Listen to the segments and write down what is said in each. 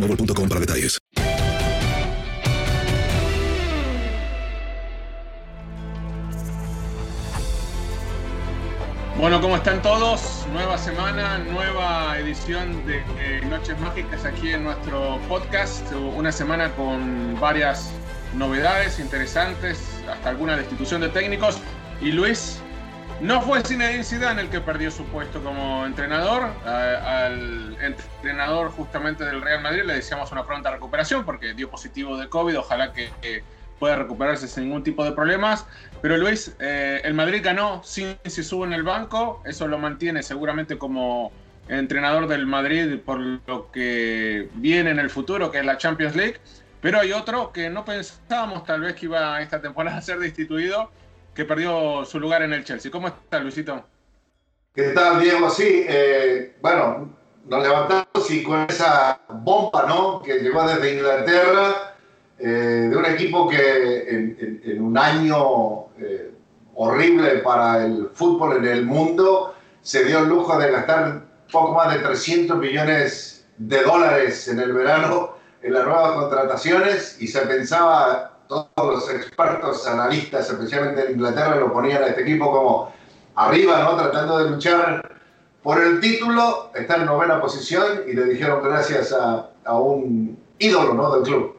boostmobile.com para detalles. Bueno, ¿cómo están todos? Nueva semana, nueva edición de eh, Noches Mágicas aquí en nuestro podcast. Una semana con varias novedades interesantes, hasta alguna destitución de técnicos. Y Luis, no fue Zinedine Zidane el que perdió su puesto como entrenador. al entrenador justamente del Real Madrid le deseamos una pronta recuperación porque dio positivo de COVID. Ojalá que, pueda recuperarse sin ningún tipo de problemas. Pero Luis, eh, el Madrid ganó sin si sube en el banco. Eso lo mantiene seguramente como entrenador del Madrid por lo que viene en el futuro, que es la Champions League. Pero hay otro que no pensábamos tal vez que iba esta temporada a ser destituido que perdió su lugar en el Chelsea. ¿Cómo está, Luisito? ¿Qué tal, Diego? Sí, eh, bueno, nos levantamos y con esa bomba, ¿no? Que llegó desde Inglaterra, eh, de un equipo que en, un año eh, horrible para el fútbol en el mundo se dio el lujo de gastar poco más de 300 millones de dólares en el verano en las nuevas contrataciones y se pensaba todos los expertos, analistas, especialmente en Inglaterra, lo ponían a este equipo como arriba, ¿no? Tratando de luchar por el título, está en novena posición y le dijeron gracias a, a un ídolo, ¿no? Del club.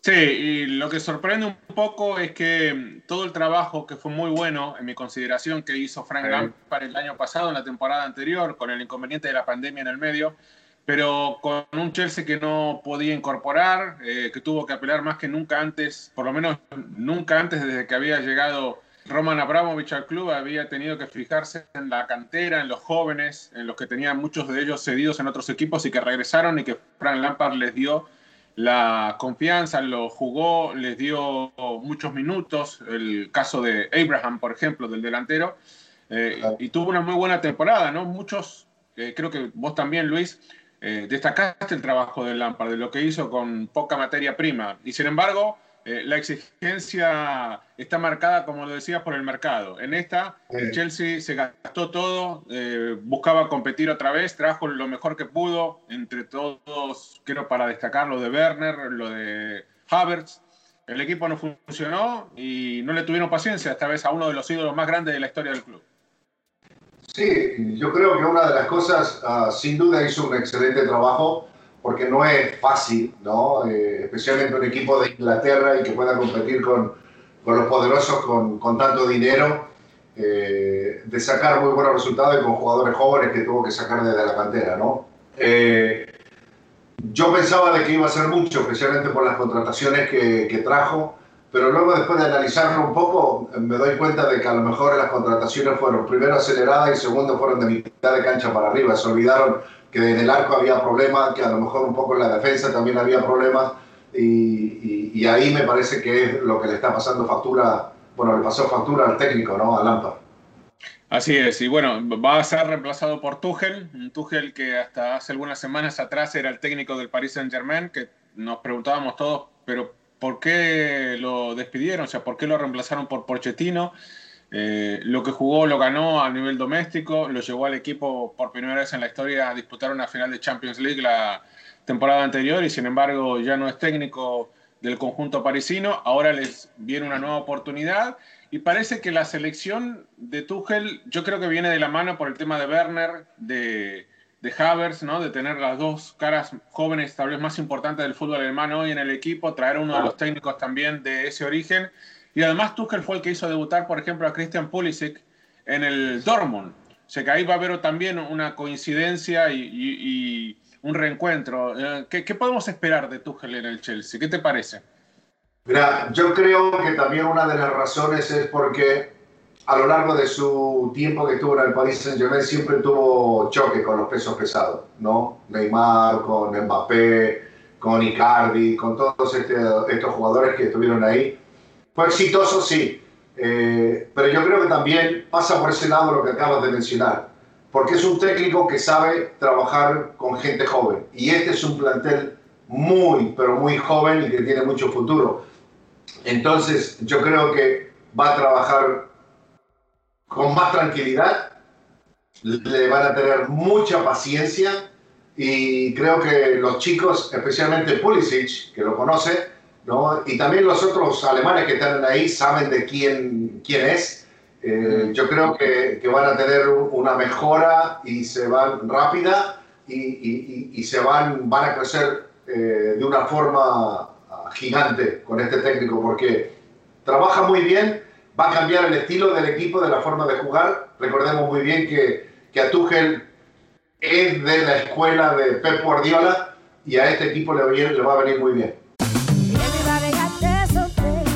Sí, y lo que sorprende un poco es que todo el trabajo que fue muy bueno, en mi consideración, que hizo Frank Lampard el año pasado, en la temporada anterior, con el inconveniente de la pandemia en el medio, pero con un Chelsea que no podía incorporar, eh, que tuvo que apelar más que nunca antes, por lo menos nunca antes desde que había llegado Roman Abramovich al club, había tenido que fijarse en la cantera, en los jóvenes, en los que tenían muchos de ellos cedidos en otros equipos y que regresaron y que Frank Lampard les dio la confianza, lo jugó, les dio muchos minutos, el caso de Abraham, por ejemplo, del delantero, eh, y tuvo una muy buena temporada, ¿no? Muchos, eh, creo que vos también, Luis, eh, destacaste el trabajo de Lampard, de lo que hizo con poca materia prima. Y sin embargo, eh, la exigencia está marcada, como lo decías, por el mercado. En esta, el Chelsea se gastó todo, eh, buscaba competir otra vez, trajo lo mejor que pudo, entre todos, quiero para destacar lo de Werner, lo de Havertz. El equipo no funcionó y no le tuvieron paciencia esta vez a uno de los ídolos más grandes de la historia del club. Sí, yo creo que una de las cosas, ah, sin duda hizo un excelente trabajo, porque no es fácil, ¿no? Eh, especialmente un equipo de Inglaterra y que pueda competir con, con los poderosos con, con tanto dinero, eh, de sacar muy buenos resultados y con jugadores jóvenes que tuvo que sacar desde la cantera, ¿no? Eh, yo pensaba de que iba a ser mucho, especialmente por las contrataciones que, que trajo, pero luego después de analizarlo un poco me doy cuenta de que a lo mejor las contrataciones fueron primero aceleradas y segundo fueron de mitad de cancha para arriba. Se olvidaron que en el arco había problemas, que a lo mejor un poco en la defensa también había problemas, y, y, ahí me parece que es lo que le está pasando factura, bueno, le pasó factura al técnico, ¿no? A Lampard. Así es, y bueno, va a ser reemplazado por Tuchel, un Tuchel que hasta hace algunas semanas atrás era el técnico del Paris Saint Germain, que nos preguntábamos todos, pero ¿por qué lo despidieron? O sea, ¿por qué lo reemplazaron por Pochettino? Eh, lo que jugó lo ganó a nivel doméstico, lo llevó al equipo por primera vez en la historia a disputar una final de Champions League la temporada anterior y sin embargo ya no es técnico del conjunto parisino. Ahora les viene una nueva oportunidad y parece que la selección de Tuchel yo creo que viene de la mano por el tema de Werner, de, de Havers, ¿no? de tener las dos caras jóvenes tal vez más importantes del fútbol alemán hoy en el equipo, traer uno de los técnicos también de ese origen y además Tuchel fue el que hizo debutar, por ejemplo, a Christian Pulisic en el Dortmund. O sea que ahí va a haber también una coincidencia y, un reencuentro. Eh, ¿Qué, podemos esperar de Tuchel en el Chelsea? ¿Qué te parece? Mira, yo creo que también una de las razones es porque a lo largo de su tiempo que estuvo en el Paris Saint-Germain siempre tuvo choque con los pesos pesados, ¿no? Neymar, con Mbappé, con Icardi, con todos este, estos jugadores que estuvieron ahí fue exitoso, sí, eh, pero yo creo que también pasa por ese lado lo que acabas de mencionar, porque es un técnico que sabe trabajar con gente joven y este es un plantel muy, pero muy joven y que tiene mucho futuro. Entonces yo creo que va a trabajar con más tranquilidad, le van a tener mucha paciencia y creo que los chicos, especialmente Pulisic, que lo conoce, ¿no? Y también los otros alemanes que están ahí saben de quién, quién es. Eh, yo creo que, que, van a tener una mejora y se van rápida y, y, y se van, van a crecer eh, de una forma ah, gigante con este técnico porque trabaja muy bien, va a cambiar el estilo del equipo, de la forma de jugar. Recordemos muy bien que, que a es de la escuela de Pep Guardiola y a este equipo le va a venir muy bien.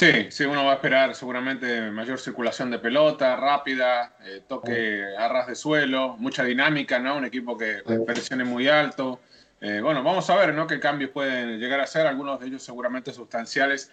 Sí, sí, uno va a esperar seguramente mayor circulación de pelota, rápida, eh, toque a ras de suelo, mucha dinámica, ¿no? Un equipo que presione muy alto. Eh, bueno, vamos a ver, ¿no? Qué cambios pueden llegar a ser, algunos de ellos seguramente sustanciales.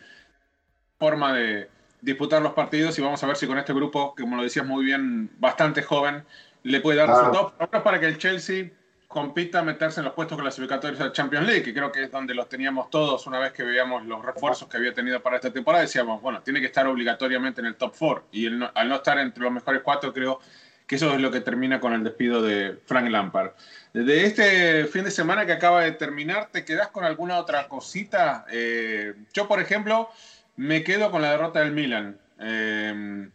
Forma de disputar los partidos y vamos a ver si con este grupo, que como lo decías muy bien, bastante joven, le puede dar resultados para que el Chelsea compita meterse en los puestos clasificatorios de Champions League, que creo que es donde los teníamos todos una vez que veíamos los refuerzos que había tenido para esta temporada. Decíamos, bueno, tiene que estar obligatoriamente en el top 4 y al no estar entre los mejores cuatro, creo que eso es lo que termina con el despido de Frank Lampard. De este fin de semana que acaba de terminar, ¿te quedas con alguna otra cosita? Eh, yo, por ejemplo, me quedo con la derrota del Milan. Eh,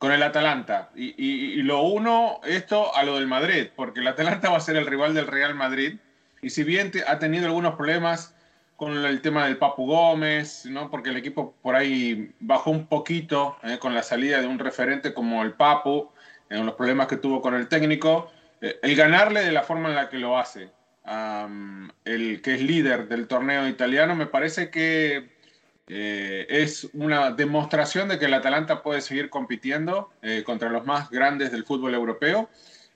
con el Atalanta. Y, lo uno esto a lo del Madrid, porque el Atalanta va a ser el rival del Real Madrid. Y si bien ha tenido algunos problemas con el tema del Papu Gómez, ¿no? porque el equipo por ahí bajó un poquito eh, con la salida de un referente como el Papu, en los problemas que tuvo con el técnico, eh, el ganarle de la forma en la que lo hace, el que es líder del torneo italiano, me parece que eh, es una demostración de que el Atalanta puede seguir compitiendo eh, contra los más grandes del fútbol europeo.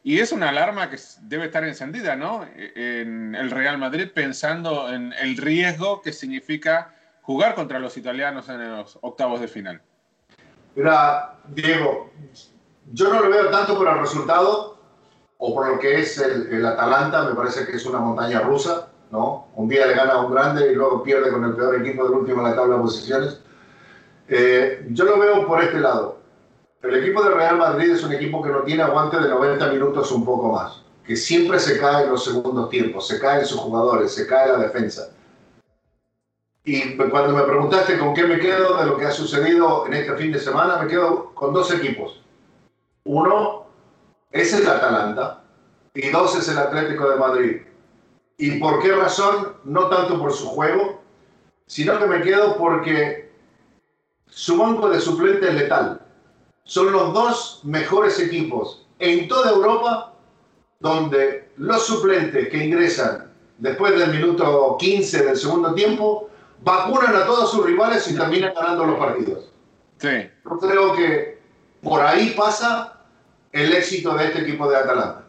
Y es una alarma que debe estar encendida, ¿no? En el Real Madrid pensando en el riesgo que significa jugar contra los italianos en los octavos de final. Mira, Diego, yo no lo veo tanto por el resultado o por lo que es el Atalanta, me parece que es una montaña rusa. ¿No? Un día le gana a un grande y luego pierde con el peor equipo del último en la tabla de posiciones. Eh, yo lo veo por este lado. El equipo de Real Madrid es un equipo que no tiene aguante de 90 minutos un poco más, que siempre se cae en los segundos tiempos, se caen sus jugadores, se cae la defensa. Y cuando me preguntaste con qué me quedo de lo que ha sucedido en este fin de semana, me quedo con dos equipos. Uno es el Atalanta y dos es el Atlético de Madrid ¿Y por qué razón? No tanto por su juego, sino que me quedo porque su banco de suplentes es letal. Son los dos mejores equipos en toda Europa donde los suplentes que ingresan después del minuto 15 del segundo tiempo vacunan a todos sus rivales y terminan ganando los partidos. Sí. Yo creo que por ahí pasa el éxito de este equipo de Atalanta.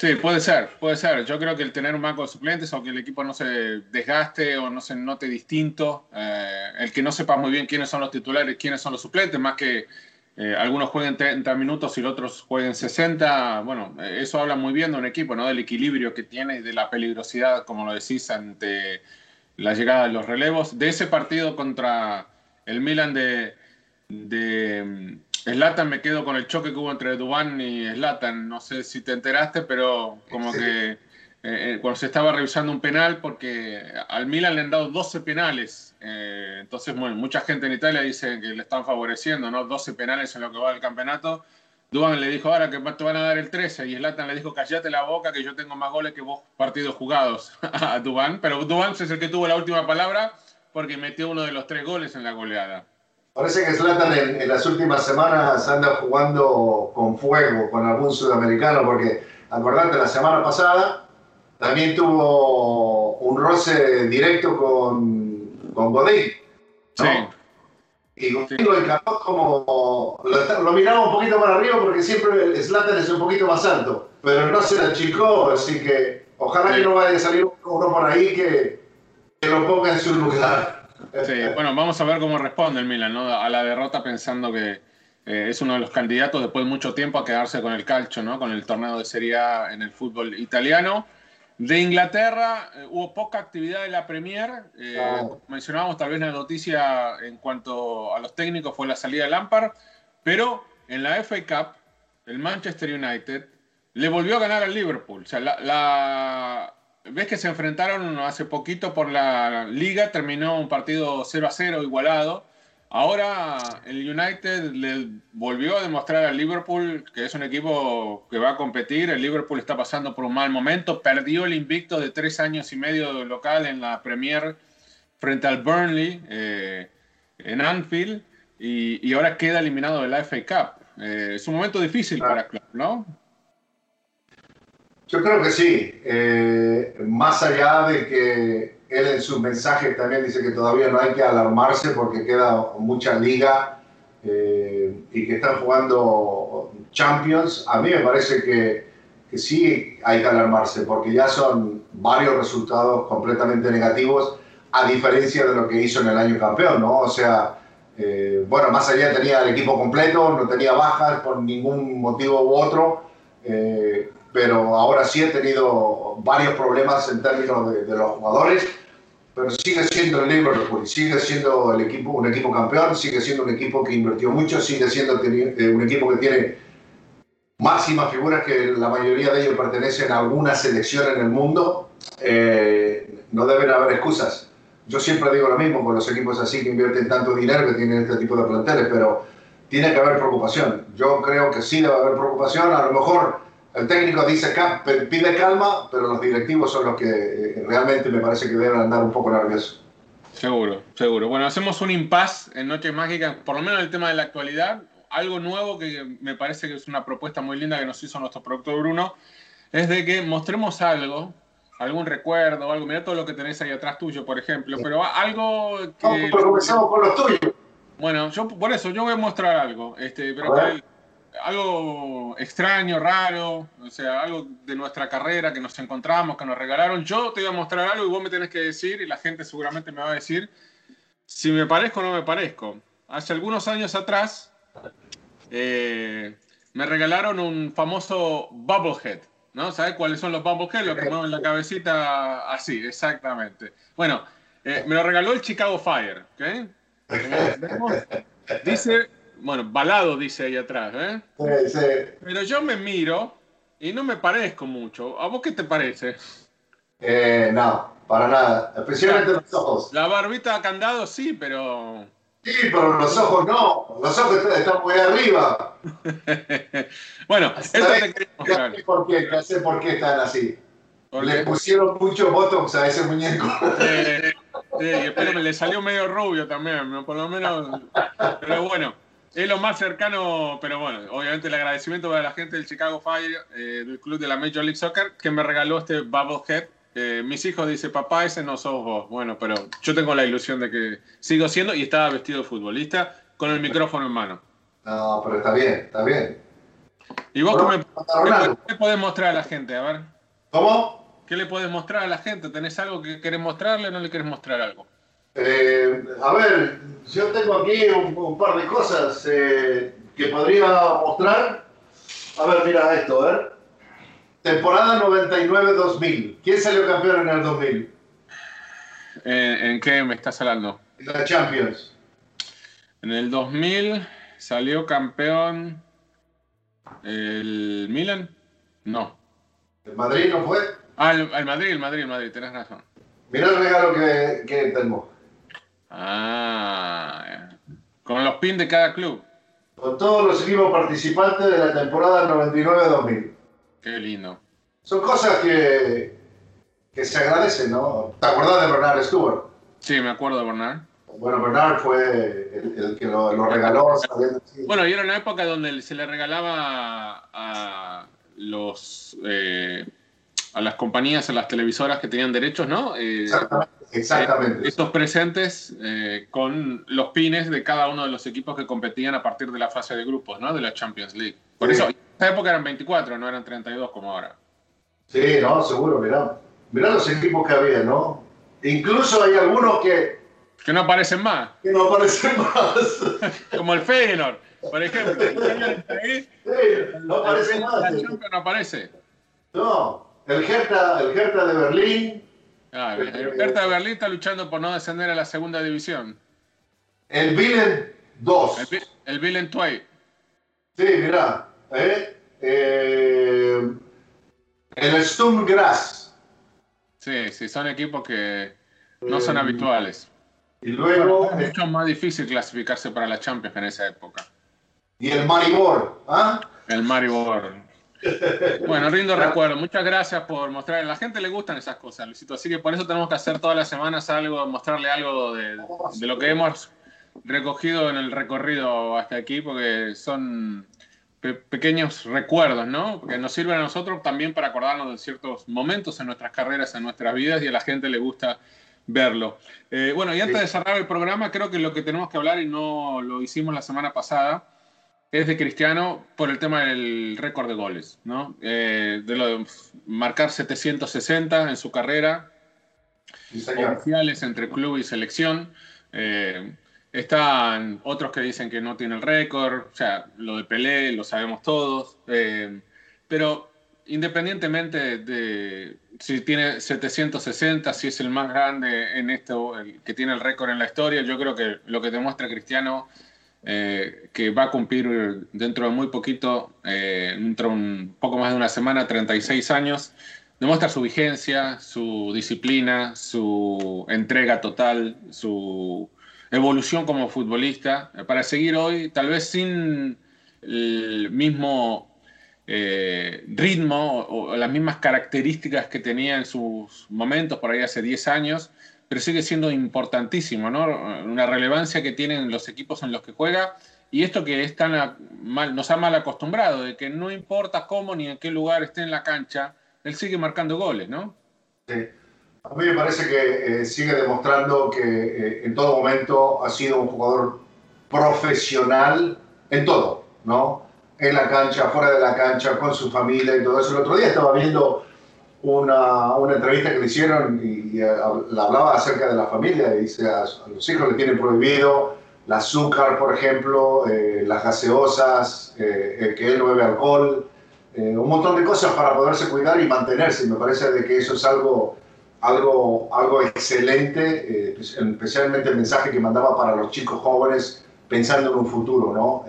Sí, puede ser, puede ser. Yo creo que el tener un banco de suplentes, aunque el equipo no se desgaste o no se note distinto, eh, el que no sepa muy bien quiénes son los titulares, quiénes son los suplentes, más que eh, algunos jueguen 30 minutos y los otros jueguen 60, bueno, eh, eso habla muy bien de un equipo, ¿no? Del equilibrio que tiene y de la peligrosidad, como lo decís, ante la llegada de los relevos. De ese partido contra el Milan de, de Slatan me quedo con el choque que hubo entre Dubán y Slatan. No sé si te enteraste, pero como que eh, eh, cuando se estaba revisando un penal, porque al Milan le han dado 12 penales. Eh, entonces, bueno, mucha gente en Italia dice que le están favoreciendo, ¿no? 12 penales en lo que va del campeonato. Dubán le dijo ahora que te van a dar el 13 y Slatan le dijo callate la boca que yo tengo más goles que vos partidos jugados a Dubán. Pero Dubán es el que tuvo la última palabra porque metió uno de los tres goles en la goleada. Parece que Zlatan en, en, las últimas semanas anda jugando con fuego con algún sudamericano, porque acordate, la semana pasada también tuvo un roce directo con, con Godín. ¿no? Sí. Y Godín sí. lo encaró como. Lo, lo, miraba un poquito más arriba porque siempre Zlatan es un poquito más alto, pero no se la achicó, así que ojalá sí. que no vaya a salir uno por ahí que, que lo ponga en su lugar. Sí, bueno, vamos a ver cómo responde el Milan ¿no? a la derrota pensando que eh, es uno de los candidatos después de mucho tiempo a quedarse con el calcio, ¿no? con el torneo de Serie A en el fútbol italiano. De Inglaterra eh, hubo poca actividad en la Premier. Eh, oh. Mencionábamos tal vez la noticia en cuanto a los técnicos fue la salida de Lampard, pero en la FA Cup el Manchester United le volvió a ganar al Liverpool. O sea, la, la ves que se enfrentaron hace poquito por la liga, terminó un partido 0 a 0 igualado. Ahora el United le volvió a demostrar al Liverpool que es un equipo que va a competir. El Liverpool está pasando por un mal momento. Perdió el invicto de tres años y medio local en la Premier frente al Burnley eh, en Anfield y, y, ahora queda eliminado de la FA Cup. Eh, es un momento difícil para el club, ¿no? Yo creo que sí. Eh, más allá de que él en sus mensajes también dice que todavía no hay que alarmarse porque queda mucha liga eh, y que están jugando Champions, a mí me parece que, que, sí hay que alarmarse porque ya son varios resultados completamente negativos a diferencia de lo que hizo en el año campeón, ¿no? O sea, eh, bueno, más allá tenía el equipo completo, no tenía bajas por ningún motivo u otro. Pero ahora sí he tenido varios problemas en términos de, de, los jugadores, pero sigue siendo el Liverpool, sigue siendo el equipo, un equipo campeón, sigue siendo un equipo que invirtió mucho, sigue siendo un equipo que tiene máximas figuras que la mayoría de ellos pertenecen a alguna selección en el mundo. Eh, no deben haber excusas. Yo siempre digo lo mismo con los equipos así que invierten tanto dinero, que tienen este tipo de planteles, pero tiene que haber preocupación. Yo creo que sí debe haber preocupación. A lo mejor el técnico dice pide calma, pero los directivos son los que eh, realmente me parece que deben andar un poco nerviosos. Seguro, seguro. Bueno, hacemos un impasse en Noches Mágicas, por lo menos el tema de la actualidad. Algo nuevo que me parece que es una propuesta muy linda que nos hizo nuestro productor Bruno, es de que mostremos algo, algún recuerdo, algo. Mira todo lo que tenés ahí atrás tuyo, por ejemplo, pero algo que... No, pero comenzamos con los tuyos. Bueno, yo por eso yo voy a mostrar algo, este, pero que, algo extraño, raro, o sea, algo de nuestra carrera que nos encontramos, que nos regalaron. Yo te voy a mostrar algo y vos me tenés que decir, y la gente seguramente me va a decir si me parezco o no me parezco. Hace algunos años atrás eh, me regalaron un famoso Bubblehead, ¿no? ¿Sabes cuáles son los Bubblehead? Lo que mueven la cabecita así, exactamente. Bueno, eh, me lo regaló el Chicago Fire, ¿ok? Dice bueno, balado dice ahí atrás, ¿eh? Sí, sí. Pero yo me miro y no me parezco mucho. ¿A vos qué te parece? Eh, no, para nada. Especialmente los ojos. La barbita a candado sí, pero. Sí, pero los ojos no. Los ojos están muy arriba. bueno, eso te quería mostrar. Por qué, sé por qué están así. Le pusieron mucho botox a ese muñeco. Sí, espero que le salió medio rubio también, por lo menos. Pero bueno, es lo más cercano, pero bueno, obviamente el agradecimiento para la gente del Chicago Fire, eh, del club de la Major League Soccer, que me regaló este Bubblehead. Eh, mis hijos dicen, papá, ese no sos vos. Bueno, pero yo tengo la ilusión de que sigo siendo y estaba vestido de futbolista con el micrófono en mano. No, pero está bien, está bien. ¿Y vos qué, me, qué podés mostrar a la gente? A ver. ¿Cómo? ¿Qué le puedes mostrar a la gente? ¿Tenés algo que querés mostrarle o no le querés mostrar algo? Eh, a ver, yo tengo aquí un, par de cosas eh, que podría mostrar. A ver, mira esto, a ver. Temporada 99-2000. ¿Quién salió campeón en el 2000? ¿En qué me estás hablando? En la Champions. En el 2000 salió campeón el Milan. No. ¿El Madrid no fue? Ah, el, Madrid, el Madrid, el Madrid, tenés razón. Mira el regalo que, que tengo. Ah, con los pins de cada club. Con todos los equipos participantes de la temporada 99-2000. Qué lindo. Son cosas que, que se agradecen, ¿no? ¿Te acuerdas de Bernard Stewart? Sí, me acuerdo de Bernard. Bueno, Bernard fue el, que lo, regaló. Bueno, y era una época donde se le regalaba a los eh, a las compañías, a las televisoras que tenían derechos, ¿no? Eh, exactamente. Eh, estos presentes con los pines de cada uno de los equipos que competían a partir de la fase de grupos, ¿no? De la Champions League. Por eso, en esa época eran 24, no eran 32 como ahora. Sí, no, seguro, mirá. Mirá los equipos que había, ¿no? Incluso hay algunos que que no aparecen más. Que no aparecen más. Como el Feyenoord, por ejemplo. sí, no aparece más. no aparece. No, el Hertha, el Hertha de Berlín. Ah, el Hertha de Berlín está luchando por no descender a la segunda división. El Willen 2. El, el Willen Tway. Sí, mirá. ¿eh? Eh, el Sturmgras. Sí, sí, son equipos que no son eh, habituales. Y luego. es mucho más difícil clasificarse para la Champions en esa época. Y el Maribor, ¿ah? El Maribor. Bueno, rindo recuerdo. Muchas gracias por mostrar. A la gente le gustan esas cosas, Luisito. Así que por eso tenemos que hacer todas las semanas algo, mostrarle algo de, lo que hemos recogido en el recorrido hasta aquí, porque son pequeños recuerdos, ¿no? Que nos sirven a nosotros también para acordarnos de ciertos momentos en nuestras carreras, en nuestras vidas, y a la gente le gusta verlo. Eh, bueno, y antes de cerrar el programa, creo que lo que tenemos que hablar, y no lo hicimos la semana pasada, es de Cristiano por el tema del récord de goles, ¿no? Eh, de lo de marcar 760 en su carrera, oficiales entre club y selección. Eh, están otros que dicen que no tiene el récord, o sea, lo de Pelé lo sabemos todos, pero independientemente de si tiene 760, si es el más grande en esto, el que tiene el récord en la historia, yo creo que lo que demuestra Cristiano, eh, que va a cumplir dentro de muy poquito, eh, dentro de un poco más de una semana, 36 años, demuestra su vigencia, su disciplina, su entrega total, su evolución como futbolista, para seguir hoy, tal vez sin el mismo eh, ritmo o, las mismas características que tenía en sus momentos por ahí hace 10 años, pero sigue siendo importantísimo, ¿no? Una relevancia que tienen los equipos en los que juega y esto que es tan mal, nos ha mal acostumbrado, de que no importa cómo ni en qué lugar esté en la cancha, él sigue marcando goles, ¿no? Sí. A mí me parece que eh, sigue demostrando que eh, en todo momento ha sido un jugador profesional en todo, ¿no? en la cancha, fuera de la cancha, con su familia y todo eso. El otro día estaba viendo una, una entrevista que le hicieron y, y, eh, hablaba acerca de la familia. Y dice, a, los hijos le tienen prohibido el azúcar, por ejemplo, eh, las gaseosas, eh, que él no bebe alcohol, un montón de cosas para poderse cuidar y mantenerse. Y me parece de que eso es algo, algo, algo excelente, especialmente el mensaje que mandaba para los chicos jóvenes pensando en un futuro, ¿no?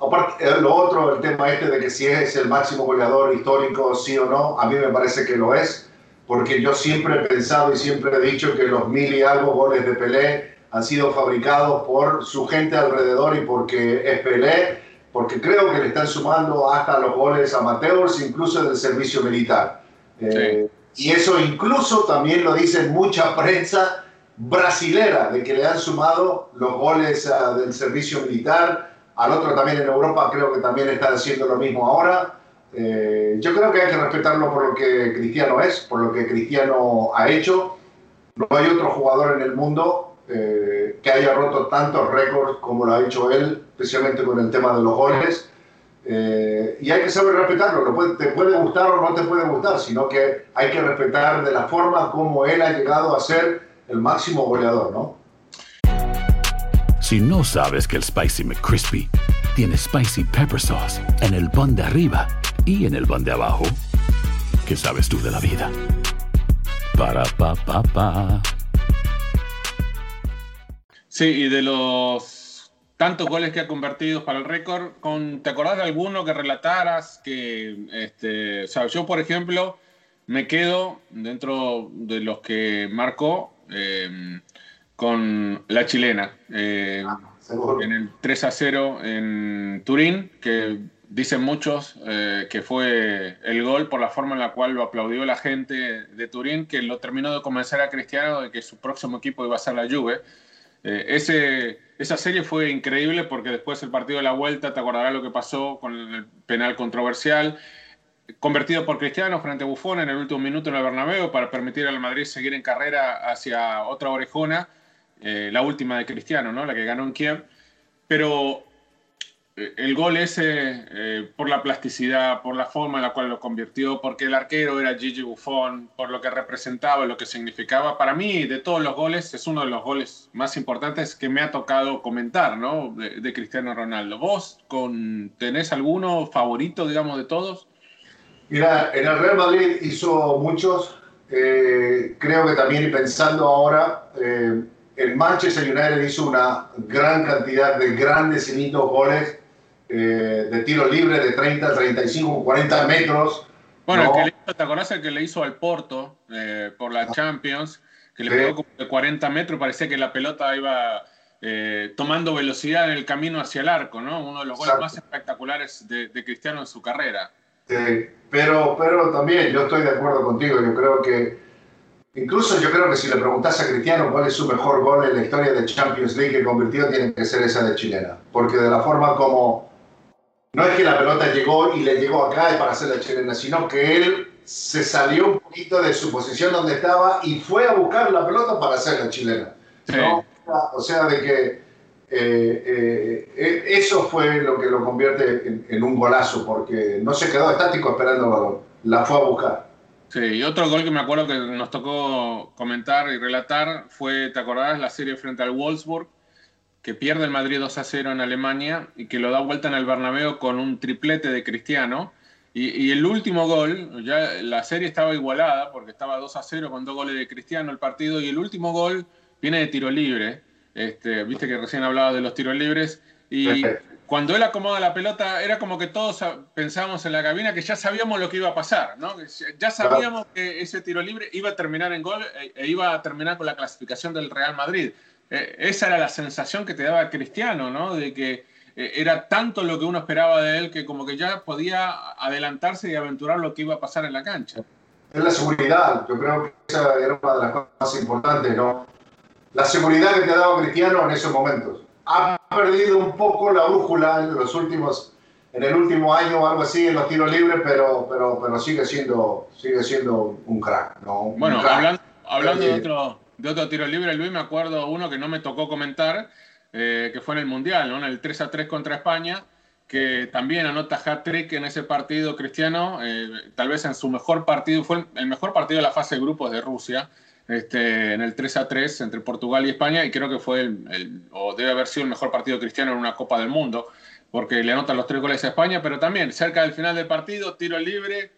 Aparte, eh, lo otro, el tema este de que si es el máximo goleador histórico, sí o no, a mí me parece que lo es, porque yo siempre he pensado y siempre he dicho que los mil y algo goles de Pelé han sido fabricados por su gente alrededor y porque es Pelé, porque creo que le están sumando hasta los goles amateurs, incluso del servicio militar. Eh, y eso incluso también lo dice mucha prensa brasilera, de que le han sumado los goles ah, del servicio militar. Al otro también en Europa creo que también está haciendo lo mismo ahora. Eh, yo creo que hay que respetarlo por lo que Cristiano es, por lo que Cristiano ha hecho. No hay otro jugador en el mundo eh, que haya roto tantos récords como lo ha hecho él, especialmente con el tema de los goles. Eh, y hay que saber respetarlo, te puede gustar o no te puede gustar, sino que hay que respetar de la forma como él ha llegado a ser el máximo goleador, ¿no? Si no sabes que el Spicy McCrispy tiene Spicy Pepper Sauce en el pan de arriba y en el pan de abajo, ¿qué sabes tú de la vida? Para, pa, pa, pa. Sí, y de los tantos goles que ha convertido para el récord. ¿Te acordás de alguno que relataras? Que, este, o sea, yo, por ejemplo, me quedo dentro de los que marcó em, con la chilena. Em, ah, en el 3 a 0 en Turín, que dicen muchos eh, que fue el gol por la forma en la cual lo aplaudió la gente de Turín, que lo terminó de convencer a Cristiano de que su próximo equipo iba a ser la Juve. Eh, ese esa serie fue increíble porque después el partido de la vuelta, te acordarás lo que pasó con el penal controversial, convertido por Cristiano frente a Buffon en el último minuto en el Bernabéu para permitir al Madrid seguir en carrera hacia otra orejona, eh, la última de Cristiano, ¿no? la que ganó en Kiev. Pero el gol ese, eh, por la plasticidad, por la forma en la cual lo convirtió, porque el arquero era Gigi Buffon, por lo que representaba, lo que significaba, para mí de todos los goles es uno de los goles más importantes que me ha tocado comentar, ¿no? De, Cristiano Ronaldo. ¿Vos con, tenés alguno favorito, digamos, de todos? Mira, en el Real Madrid hizo muchos, eh, creo que también y pensando ahora, eh, el Manchester United hizo una gran cantidad de grandes y lindos goles eh, de tiro libre de 30, 35, 40 metros. Bueno, el que le hizo, ¿te acordás el que le hizo al Porto eh, por la Champions? Que le pegó como de 40 metros, parecía que la pelota iba eh, tomando velocidad en el camino hacia el arco, ¿no? Uno de los goles más espectaculares de, Cristiano en su carrera. pero, pero también yo estoy de acuerdo contigo, yo creo que Incluso yo creo que si le preguntas a Cristiano cuál es su mejor gol en la historia de Champions League que convirtió, tiene que ser esa de chilena. Porque de la forma como no es que la pelota llegó y le llegó acá para hacer la chilena, sino que él se salió un poquito de su posición donde estaba y fue a buscar la pelota para hacer la chilena. O sea, de que eh, eh, eso fue lo que lo convierte en, un golazo, porque no se quedó estático esperando el balón, la fue a buscar. Sí, y otro gol que me acuerdo que nos tocó comentar y relatar fue, ¿te acordás? La serie frente al Wolfsburg, que pierde el Madrid 2 a 0 en Alemania y que lo da vuelta en el Bernabéu con un triplete de Cristiano. Y, el último gol, ya la serie estaba igualada porque estaba 2 a 0 con dos goles de Cristiano el partido y el último gol viene de tiro libre. Este, Viste que recién hablaba de los tiros libres y cuando él acomoda la pelota era como que todos pensábamos en la cabina que ya sabíamos lo que iba a pasar, ¿no? Ya sabíamos que ese tiro libre iba a terminar en gol e, e iba a terminar con la clasificación del Real Madrid. Eh, esa era la sensación que te daba Cristiano, ¿no? De que eh, era tanto lo que uno esperaba de él que como que ya podía adelantarse y aventurar lo que iba a pasar en la cancha. Es la seguridad, yo creo que esa era una de las cosas más importantes, ¿no? La seguridad que te ha dado Cristiano en esos momentos. Ha perdido un poco la brújula en los últimos, en el último año o algo así en los tiros libres, pero, pero, pero sigue siendo, sigue siendo un crack, ¿no? bueno, hablando, hablando de otro de otro tiro libre, Luis, me acuerdo uno que no me tocó comentar, eh, que fue en el Mundial, ¿no? en el 3 a 3 contra España, que también anota hat-trick en ese partido cristiano, eh, tal vez en su mejor partido, fue el mejor partido de la fase de grupos de Rusia, este, en el 3 a 3 entre Portugal y España, y creo que fue, el, o debe haber sido el mejor partido cristiano en una Copa del Mundo, porque le anotan los tres goles a España, pero también cerca del final del partido, tiro libre,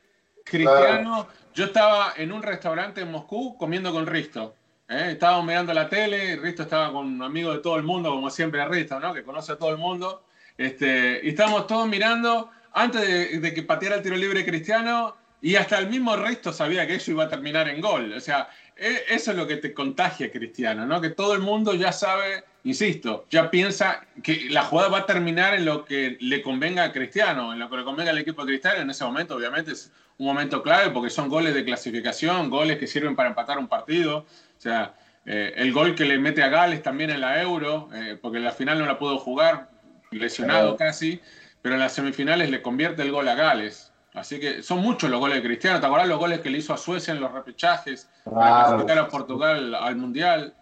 cristiano. Yo estaba en un restaurante en Moscú comiendo con Risto. ¿eh? Estábamos mirando la tele, Risto estaba con un amigo de todo el mundo, como siempre Risto, ¿no? Que conoce a todo el mundo. Este, y estábamos todos mirando, antes de, que pateara el tiro libre Cristiano, Y hasta el mismo resto sabía que eso iba a terminar en gol. O sea, e, eso es lo que te contagia, Cristiano, ¿no? Que todo el mundo ya sabe, insisto, ya piensa que la jugada va a terminar en lo que le convenga a Cristiano, en lo que le convenga al equipo de Cristiano. En ese momento, obviamente, es un momento clave porque son goles de clasificación, goles que sirven para empatar un partido. O sea, eh, el gol que le mete a Gales también en la Euro, eh, porque en la final no la pudo jugar, lesionado casi, pero en las semifinales le convierte el gol a Gales. Así que son muchos los goles de Cristiano. ¿Te acordás los goles que le hizo a Suecia en los repechajes? Para clasificar a Portugal al Mundial.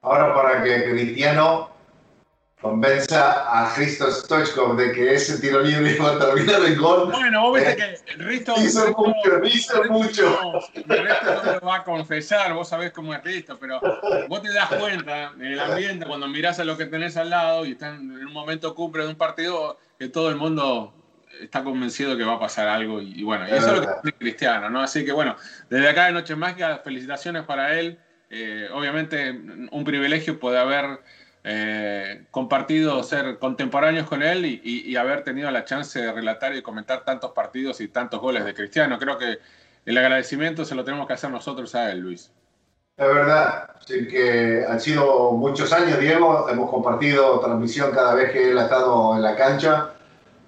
Ahora para que Cristiano convenza a Hristo Stoichkov de que ese tiro libre iba a terminar en gol. Bueno, vos viste eh, que Risto... Hizo mucho, hizo mucho. Risto no lo va a confesar, vos sabés cómo es Risto, pero vos te das cuenta en el ambiente cuando mirás a lo que tenés al lado y están en un momento cumple de un partido que todo el mundo está convencido que va a pasar algo y, bueno, y eso es lo que dice Cristiano, ¿no? Así que bueno, desde acá de Noches Mágicas, felicitaciones para él. Eh, obviamente un privilegio poder haber eh, compartido, ser contemporáneos con él y, haber tenido la chance de relatar y comentar tantos partidos y tantos goles de Cristiano. Creo que el agradecimiento se lo tenemos que hacer nosotros a él, Luis. Es verdad, sí que han sido muchos años, Diego, hemos compartido transmisión cada vez que él ha estado en la cancha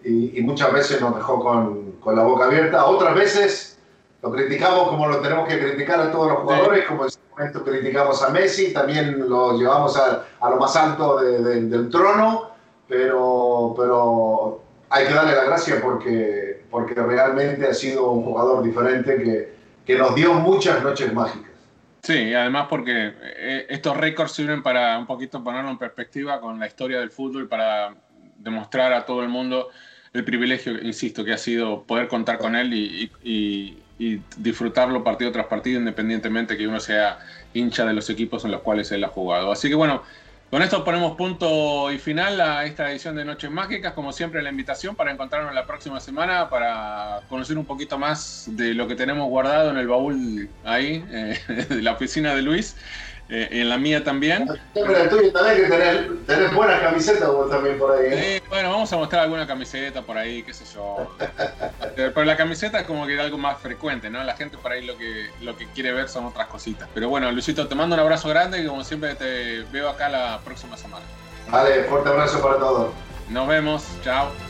y, muchas veces nos dejó con, con, la boca abierta. Otras veces lo criticamos como lo tenemos que criticar a todos los jugadores, como en ese momento criticamos a Messi, también lo llevamos a, a lo más alto del trono, pero, pero hay que darle la gracia porque, porque realmente ha sido un jugador diferente que, que nos dio muchas noches mágicas. Sí, además porque eh, estos récords sirven para un poquito ponerlo en perspectiva con la historia del fútbol, para demostrar a todo el mundo el privilegio, insisto, que ha sido poder contar con él y, disfrutarlo partido tras partido, independientemente que uno sea hincha de los equipos en los cuales él ha jugado. Así que bueno, con esto ponemos punto y final a esta edición de Noches Mágicas. Como siempre, la invitación para encontrarnos la próxima semana para conocer un poquito más de lo que tenemos guardado en el baúl ahí, eh, de la oficina de Luis. Eh, en la mía también. Pero el tuyo también, que tenés, tenés buenas camisetas vos también por ahí. ¿eh? bueno, vamos a mostrar alguna camiseta por ahí, qué sé yo. Eh, pero la camiseta es como que algo más frecuente, ¿no? La gente por ahí lo que, lo que quiere ver son otras cositas. Pero bueno, Luisito, te mando un abrazo grande y como siempre te veo acá la próxima semana. Vale, fuerte abrazo para todos. Nos vemos, chao.